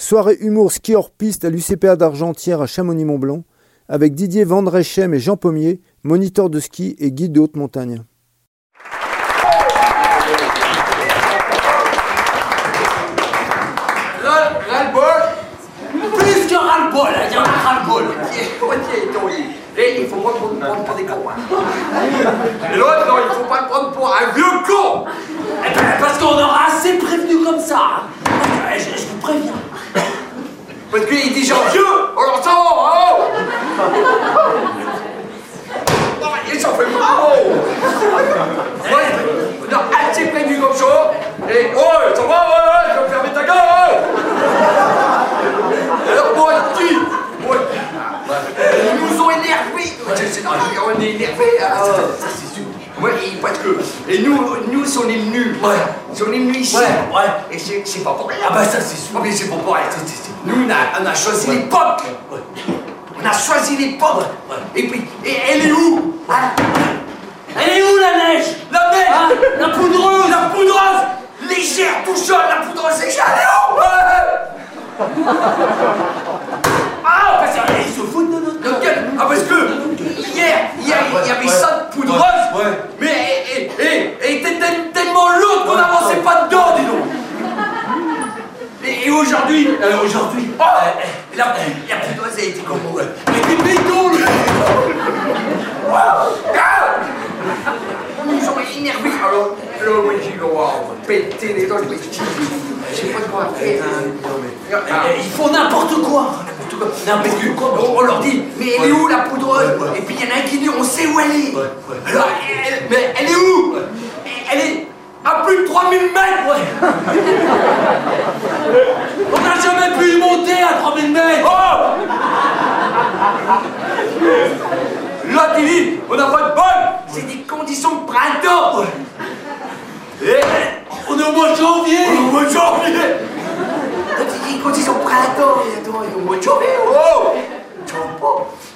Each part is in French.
Soirée humour ski hors piste à l'UCPA d'Argentière à Chamonix-Mont-Blanc, avec Didier Vandrechem et Jean Pommier, moniteur de ski et guide de haute montagne. Plus que ras-le-bol, hein, il y en a ras-le-bol Et il faut pas le prendre pour des cons. hein. Et L'autre, non, il faut pas le prendre pour un vieux con Eh ben, parce qu'on aura assez prévenu comme ça hein. Eh, je, je vous préviens Parce qu'il est déjà vieux Alors ça va, oh Non, mais ça fait mal Ouais, on a assez prévenu comme ça Et, oh, ça va, ouais, ouais, tu vas fermer ta gueule, ouais alors moi, qui Moi, Ils nous ont énervés. C'est normal, on est énervés ah, ça, ça, c'est sûr. Ouais, et parce que... Et nous, nous, si on est venus... Ouais. Si on est venus ici... Ouais, ouais. Et c'est pas pour rien. Ah bah ça c'est sûr. Ah, mais c'est pas pour rien c'est- Nous, on a, on a choisi l'époque On a choisi l'époque Et puis, et elle est où? Hein Elle est où la neige? La neige? Hein La poudreuse? La poudreuse? Légère, tout seul, la poudreuse légère, elle est où? Ouais. Ah, parce qu'ils se foutent de notre gueule. Ah, parce que hier, hier, il y avait ça de poudreuse, mais et, et, et, elle était tel- tellement lourde qu'on n'avançait pas dedans. Et, aujourd'hui, Euh, Aujourd'hui, oh, la, la poudreuse, elle était comment ouais. mais des bétons lui Ah Ils sont énervés. Alors, là, moi, j'ai va péter les dents. Dit, je sais pas quoi faire. hein. Ah. Ils font n'importe quoi N'importe quoi on leur dit, mais elle est où la poudreuse Et puis il y en a un qui dit, on sait où elle est. Alors, elle, mais elle est où? Elle est à plus de 3000 mètres. On n'a jamais pu y monter à 3000 mètres. Oh L'autre il dit, on n'a pas de bol, c'est des conditions de printemps. Et On est au mois de janvier. Au mois de janvier. L'autre il dit conditions de printemps, et attends, il est au mois de janvier, oh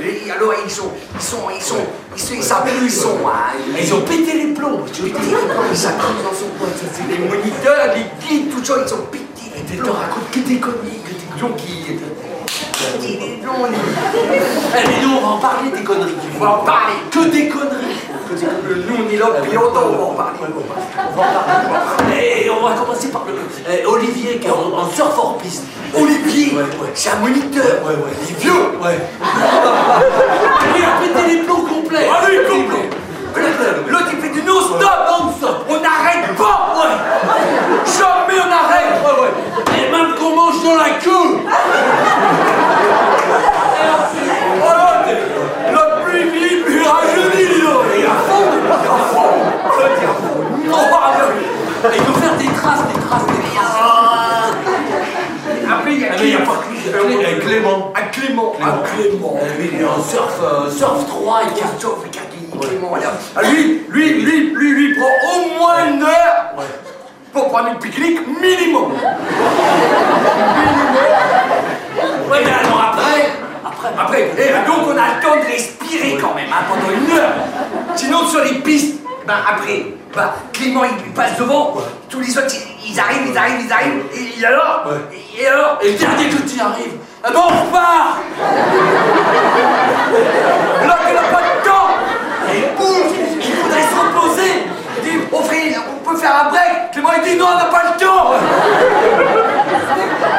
Et alors ils sont, ils sont, ils sont, ils sont, ils ils hein. Ils ont pété les plombs. Tu veux Pété les plombs, ils s'accrochent dans son coin, les moniteurs, les guides, tout ça, ils ont pété les Tu te plombs. racontes que des conneries que des ils... Pété les plombs, les... Eh mais nous on va en parler des conneries On va en parler. Que des conneries Nous, on est là depuis longtemps, on va en parler. Et on va commencer par le, eh, Olivier qui est en, en surf hors piste Olivier, Ouais, ouais. c'est un moniteur. Ouais, ouais. Il est vieux. Ouais Lui a pété les plombs complets Ah oui, complet. L'autre, il fait du non-stop. Non-stop On n'arrête pas. Ouais Jamais on arrête. Ouais, ouais. Et même qu'on mange dans la queue Oh, l'autre, l'autre, plus il vieillit, plus il rajeunit, dis donc. Il est à fond. Il est à fond. L'autre, il est à fond. Non, pas Il veut faire des traces, des traces, des traces Après, il y a Ah, mais il y a pas que lui, il y a Clé- euh, Clément. Un Clément. Un Clément. Eh, lui, il est en surf, euh, surf 3 et Il y a 4 Sauf Clément, là. Ah, lui, lui, lui, lui, lui, prend au moins une heure pour prendre une pique-nique minimum. Ouais mais alors après Après, Après, et donc on a le temps de respirer quand même, hein, pendant une heure. Sinon, sur les pistes, ben après, ben, Clément il lui passe devant, tous les autres ils, ils arrivent, ils arrivent, ils arrivent, et, et alors Et alors Et le dernier que tu arrives, eh ben on repart. L'autre il n'a pas de temps Et il bouge, il voudrait se reposer Frère, on peut faire un break Clément il dit, non, on n'a pas le temps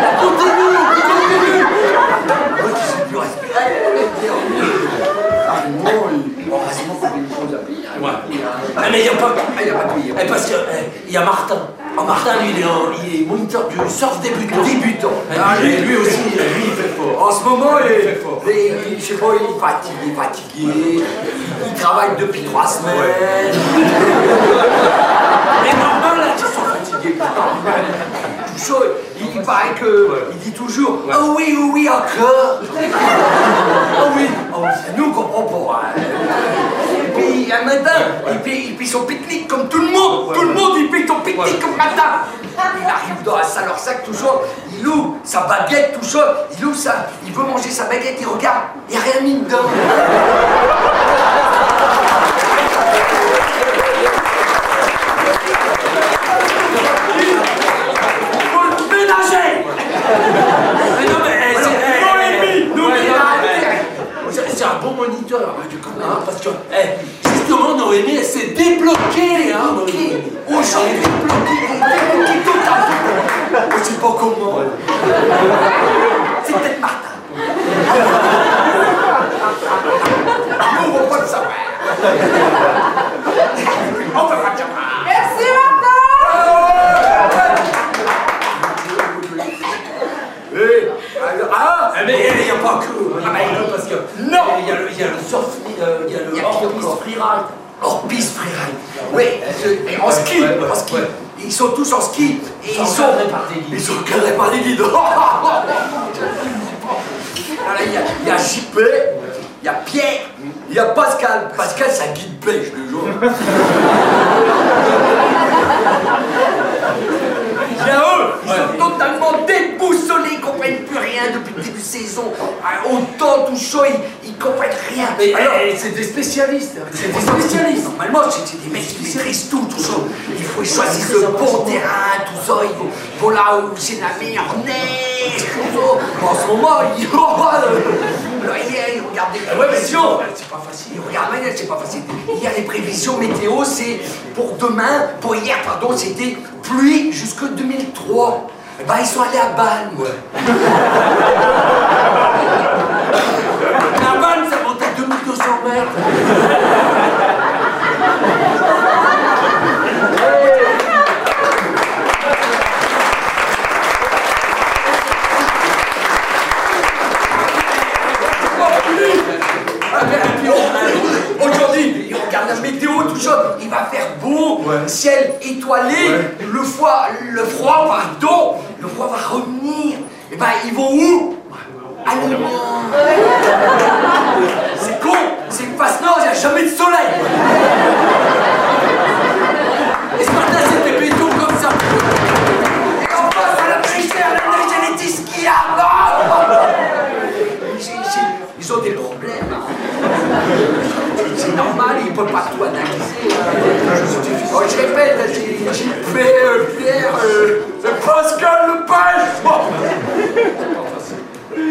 On continue, on continue L'autre il sait plus respirer Heureusement, il- heureusement qu'on a une chose à payer. hein. Ah, mais il n'y a pas... Ah, il a pas de payer. Eh, parce que eh, il y a Martin. Martin, lui, il est, en- il est moniteur du surf débutant. Débutant. Ah, lui, aussi, lui, il fait. En ce moment, il, je sais pas, il est fatigué, il est fatigué. Il travaille depuis trois semaines. Mais normal, là, qu'ils sont fatigués. Tout il, paraît que il dit toujours Oh oui, oui, oui, encore. oh oui, oh, nous qu'on comprend pas. hein. Et puis un matin, il paye, il paye son pique-nique comme tout le monde. tout le monde, il paye son pique-nique comme matin. Il arrive dans la salle hors sac, tout ça. Il ouvre sa baguette, tout ça. Il ouvre ça. Il veut manger sa baguette, il regarde. Il n'y a rien mis dedans. Il faut le ménager c'est un bon moniteur. Hein, ouais, hein, parce que, eh, justement, Noémie, elle s'est débloquée. Hein, Noémie. Oh, sais pas comment. C'est peut-être Martin. Nous, on va le savoir. On. Mais il n'y a pas que. Ah, bah, parce que. non. Il y a le, il y a le surf, euh, il y a le Il y a freeride. hors piste freeride. Oui, et en ski, en ski. Ils sont tous en ski et Ils sont sont encadrés par des guides. Ils sont encadrés par des guides. Il y a, JP, il y a Pierre, il y a Pascal. Pascal, c'est un guide belge, le jour. Il y a eux, ils sont totalement plus rien depuis le début de saison. Ah, Autant tout chaud, ils, ils comprennent rien. Mais Alors, eh, c'est des spécialistes. C'est des spécialistes. Normalement, c'est des mecs qui maîtrisent tout, tout ça. Il faut choisir le bon terrain, tout ça. Il faut, il faut là où c'est la meilleure neige, tout ça. En ce moment, il Alors, hier, il regarde des Ah ouais, mais prévisions. c'est pas facile. Il regarde, mais c'est pas facile. Hier, les prévisions météo, c'est pour demain, pour hier, pardon, c'était pluie jusque 2003. Ben, ils sont allés à Balme, ouais. La vanne, ça monte à 2200 mètres. Ah, mais, et puis, on- Aujourd'hui, il regarde la météo, tout ça, il va faire beau, ciel étoilé, le, froid, le froid, pardon, le froid va revenir. Et ben, ils vont où À l'Union. C'est con, c'est que face nord, il n'y a jamais de soleil. Et ce matin, c'était béton comme ça. Et en face, à la fraîcheur, la neige, elle était skiable. J'ai- j'ai- Ils ont des problèmes. C'est normal, ils ne peuvent pas tout analyser. Oh, je répète, j'ai j'ai fait euh, Pierre, euh, euh, Pascal le pêche. Bon.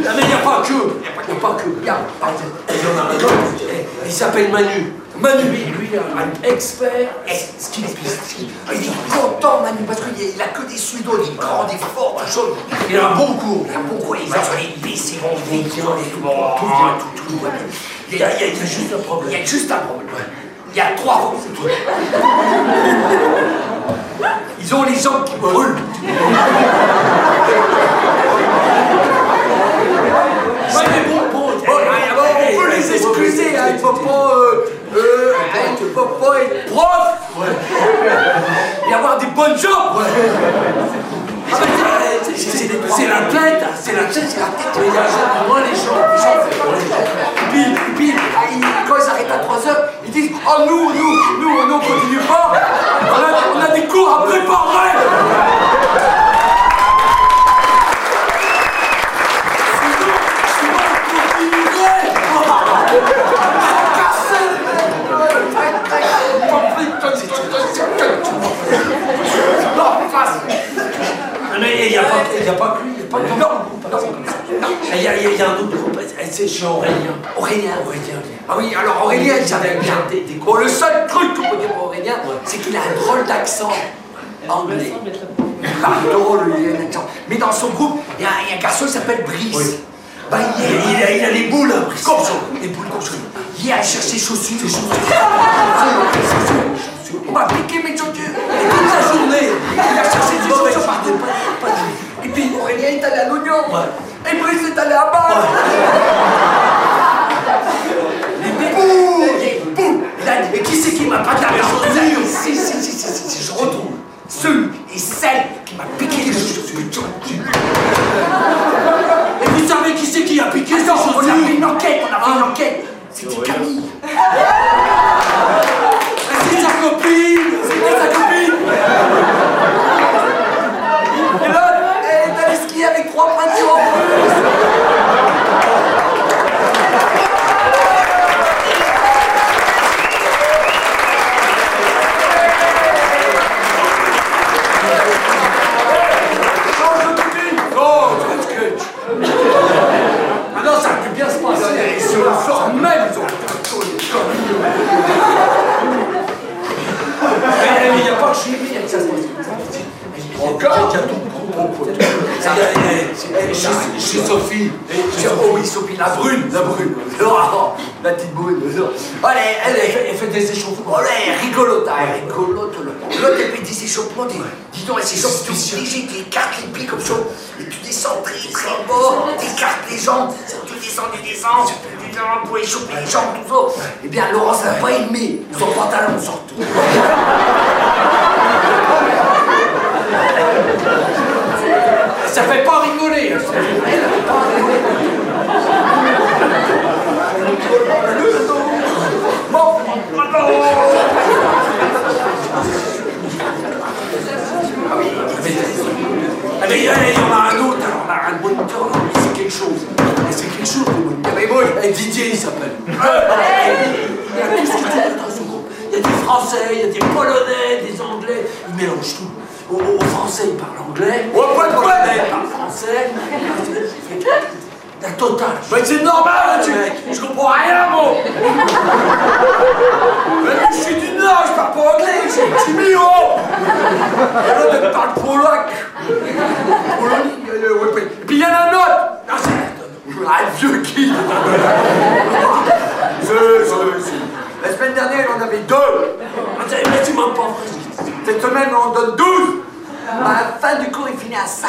Ah, mais il n'y a pas que. Il n'y a pas que. Il y a pas que. Il y en a un autre. Eh, Il Manu. Manu, lui, il un expert. Eh, ski de piste. Il est content, Manu, parce qu'il a que des suédois, des grands, des forts, ça. Il a un bon cours. Il a beaucoup, ils vont sur les pistes, ils vont ils tout, vient, tout, tout bien. Il y a, il il juste un Il y problème. a juste un problème. Il y a trois tout. Ils ont les jambes qui brûlent. Bon, bon. Bon, les excuser, hein, il ne faut pas, euh, euh, hein, il faut pas être prof et avoir des bonnes jambes. C'est- la tête, c'est la tête, c'est la tête. Mais il y a moins les gens. Les gens, Et puis, ah, quand ils arrêtent à 3 heures, ils disent Oh, nous, nous, nous, nous, on continue pas, on a, on a des cours à préparer. Il n'y a, pas- que lui, il n'y a pas. Il y, a- un autre groupe, c'est chez Aurélien. Aurélien. Aurélien. Ah oui, alors Aurélien, il savait bien. Bon, le seul truc qu'on peut dire pour Aurélien, c'est qu'il a un drôle d'accent anglais. Pardon, un accent. Mais dans son groupe, il y a un garçon qui s'appelle Brice. Bah, il, est- Il a, il a les boules, hein, Brice. comme ça, les boules comme ça. Il a cherché ses chaussures. Ses chaussures. On m'a piqué mes chaussures. Et toute la journée, il a cherché ses chaussures partout. Et puis Aurélien est allé à l'oignon. Et Brice est allé à bas. Les boum Et boum Il a dit, mais qui c'est qui m'a pas chaussures Si, si, si, si, si, si, je retrouve. Celui et celle qui m'a piqué les chaussures. Et vous savez qui c'est Attends, on a fait une enquête, on a fait une enquête. C'était Camille. C'est sa copine C'était sa copine. Et là, elle est allée skier avec trois peintures en plus. Change de copine Non, c'est un sketch Ah non, ça a pu bien se passer Ils se sortent même, ils ont Mais il n'y a pas que chez lui que ça se passe. Encore Il y a tout le groupe. Ça c'est chez, chez Sophie. Oh oui, Sophie, la brune, la brune. Oh, la petite brune. Allez, elle, Elle, elle fait des échauffements. Oh est rigolote, rigolote. L'autre, elle fait des échauffements, dis, dis donc, elle s'échauffe tout léger, tu écartes les pieds comme ça, et tu descends très très bas, tu écartes les jambes, tu descends, tu descends, tu descends pour échauffer les jambes, tout ça. Eh bien, Laurence n'a pas aimé son pantalon surtout. Ça fait pas rigoler. hein, ça. Bon, Ah, mais il y en a un autre, alors là, un moniteur, là, c'est quelque chose. Et C'est quelque chose, le moniteur. mais bon, Et Didier, il s'appelle. Il y a tout ce qui tourne dans ce groupe. Il y a des Français, il y a des Polonais, des Anglais. Ils mélangent tout. Au, au Français, ils parlent anglais. Ouais, ouais, Aux ouais. Polonais, ils parlent français. Mais c'est normal, tu... je comprends rien, moi. Mais Je suis du Nord, je parle pas anglais, je suis- suis mignon Et l'autre, elle parle polac. Polonie, euh. Et puis il y en a un autre. Ah, c'est Ah, vieux qui. La semaine dernière, il en avait deux. Mais tu pas. Fait. Cette semaine, on en donne douze. À la fin du cours, il finit à 5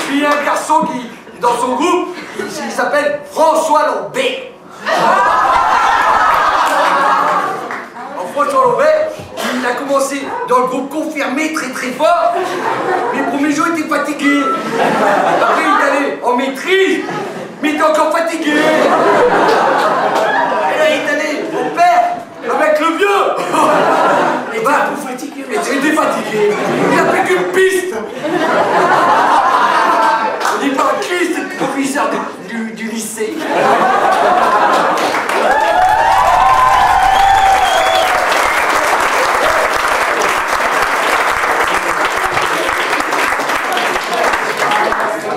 Puis il y a un garçon qui, dans son groupe, il, il s'appelle François Lombé. Alors, François Lombé, il a commencé dans le groupe confirmé très très fort. Les premiers jours, il était fatigué. Après, il est allé en maîtrise, mais il était encore fatigué. Et là, il est allé au père, avec le vieux. Et ben, Vous fatigué. il était fatigué. Il a fait qu'une piste. On dit pas qui, c'est le proviseur du, du- du lycée.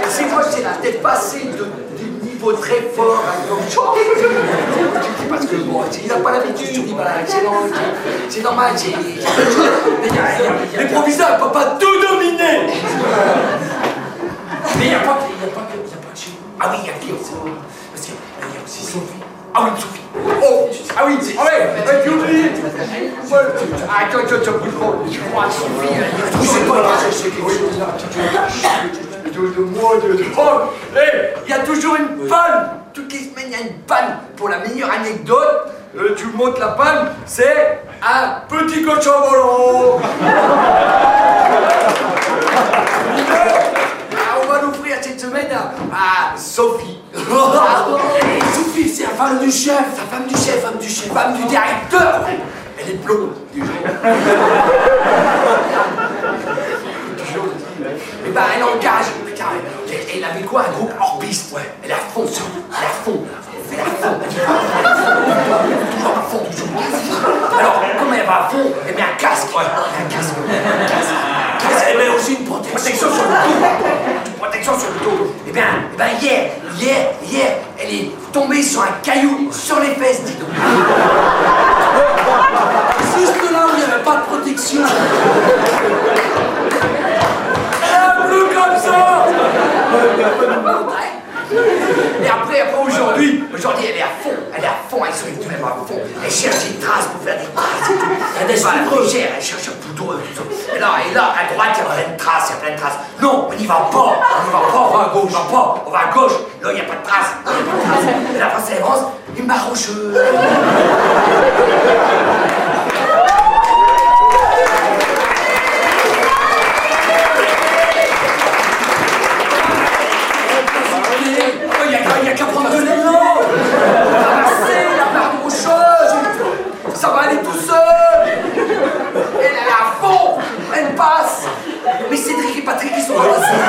Si moi j'ai la tête passée de, du niveau très fort, hein, comme ça, c'est parce que bon, il n'a pas l'habitude, il dit voilà, c'est normal, c'est- c'est normal, c'est. Mais il y a- il y a- Les proviseurs ne peuvent pas tout dominer Mais il n'y a pas que il y a pas que- y a pas que chez vous. Ah oui, il y a qui aussi Parce qu'il y a aussi Sophie. Ah oui, Sophie. Oh, ah oui. Ah ouais, oublié. Ouais. Ah. Je crois à Sophie, Oui, c'est pas c'est quelque Oui, chose. de, de moi, de, de oh, eh, il y a toujours une panne. Toutes les semaines, il y a une panne. Pour la meilleure anecdote, euh, tu montes la panne, c'est un petit cochon volant. Ah, on va l'offrir cette semaine à, à Sophie. Sophie, c'est la femme du chef. La femme du chef, femme du chef, femme du directeur. Elle est blonde, déjà. Protection. Sur le dos. Une protection sur le dos. Eh bien, eh ben hier, hier, hier, elle est tombée sur un caillou sur les fesses, dis donc. Juste là où il n'y avait pas de protection. Un peu comme ça Et après, après aujourd'hui, aujourd'hui elle est à fond, elle est à fond, elle se même à fond. Elle cherche des traces pour faire des traces et tout. Elle elle cherche tout. Et là, et là, à droite, il y a plein de traces, il y a plein de traces. Non, on n'y va pas, on n'y va pas, on va à gauche, on va pas, on va à gauche. Là, il n'y a pas de traces, il n'y a pas de traces. Et la elle avance, une barre rocheuse. Il n'y a, il y a qu'à prendre de l'élan Ramasser la barre rocheuse Ça va aller tout seul Elle elle est à fond Elle passe Mais Cédric et